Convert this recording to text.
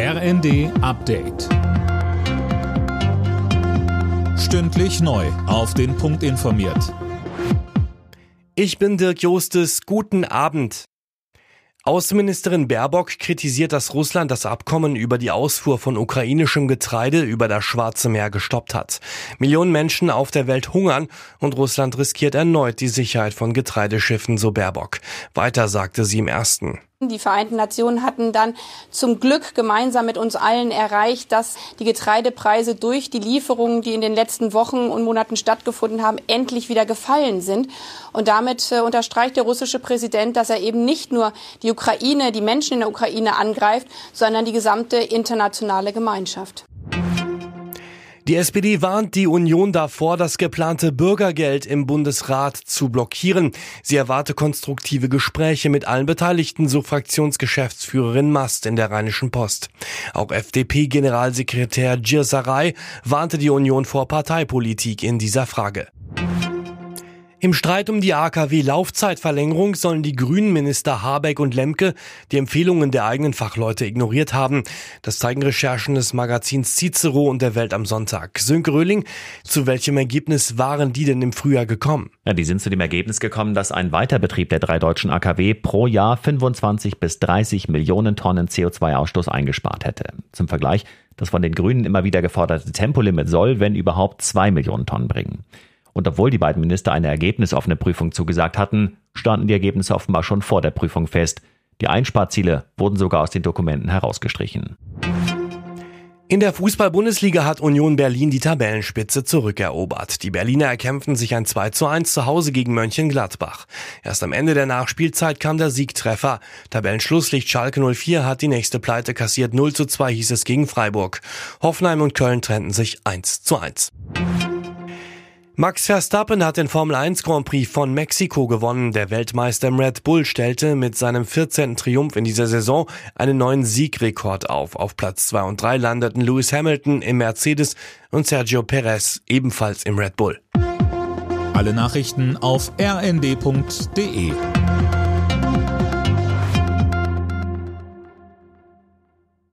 RND Update. Stündlich neu. Auf den Punkt informiert. Ich bin Dirk Jostes. Guten Abend. Außenministerin Baerbock kritisiert, dass Russland das Abkommen über die Ausfuhr von ukrainischem Getreide über das Schwarze Meer gestoppt hat. Millionen Menschen auf der Welt hungern und Russland riskiert erneut die Sicherheit von Getreideschiffen, so Baerbock. Weiter sagte sie im ersten. Die Vereinten Nationen hatten dann zum Glück gemeinsam mit uns allen erreicht, dass die Getreidepreise durch die Lieferungen, die in den letzten Wochen und Monaten stattgefunden haben, endlich wieder gefallen sind. Und damit äh, unterstreicht der russische Präsident, dass er eben nicht nur die Ukraine, die Menschen in der Ukraine angreift, sondern die gesamte internationale Gemeinschaft. Die SPD warnt die Union davor, das geplante Bürgergeld im Bundesrat zu blockieren. Sie erwarte konstruktive Gespräche mit allen Beteiligten, so Fraktionsgeschäftsführerin Mast in der Rheinischen Post. Auch FDP-Generalsekretär Giersaray warnte die Union vor Parteipolitik in dieser Frage. Im Streit um die AKW-Laufzeitverlängerung sollen die grünen Minister Habeck und Lemke die Empfehlungen der eigenen Fachleute ignoriert haben. Das zeigen Recherchen des Magazins Cicero und der Welt am Sonntag. Sönke Röhling, zu welchem Ergebnis waren die denn im Frühjahr gekommen? Ja, die sind zu dem Ergebnis gekommen, dass ein Weiterbetrieb der drei deutschen AKW pro Jahr 25 bis 30 Millionen Tonnen CO2-Ausstoß eingespart hätte. Zum Vergleich, das von den Grünen immer wieder geforderte Tempolimit soll, wenn überhaupt, zwei Millionen Tonnen bringen. Und obwohl die beiden Minister eine ergebnisoffene Prüfung zugesagt hatten, standen die Ergebnisse offenbar schon vor der Prüfung fest. Die Einsparziele wurden sogar aus den Dokumenten herausgestrichen. In der Fußball-Bundesliga hat Union Berlin die Tabellenspitze zurückerobert. Die Berliner erkämpften sich ein 2 zu 1 zu Hause gegen Mönchengladbach. Erst am Ende der Nachspielzeit kam der Siegtreffer. Tabellenschlusslicht Schalke 04 hat die nächste Pleite kassiert. 0 zu 2 hieß es gegen Freiburg. Hoffenheim und Köln trennten sich 1 zu 1. Max Verstappen hat den Formel 1 Grand Prix von Mexiko gewonnen. Der Weltmeister im Red Bull stellte mit seinem 14. Triumph in dieser Saison einen neuen Siegrekord auf. Auf Platz 2 und 3 landeten Lewis Hamilton im Mercedes und Sergio Perez ebenfalls im Red Bull. Alle Nachrichten auf rnd.de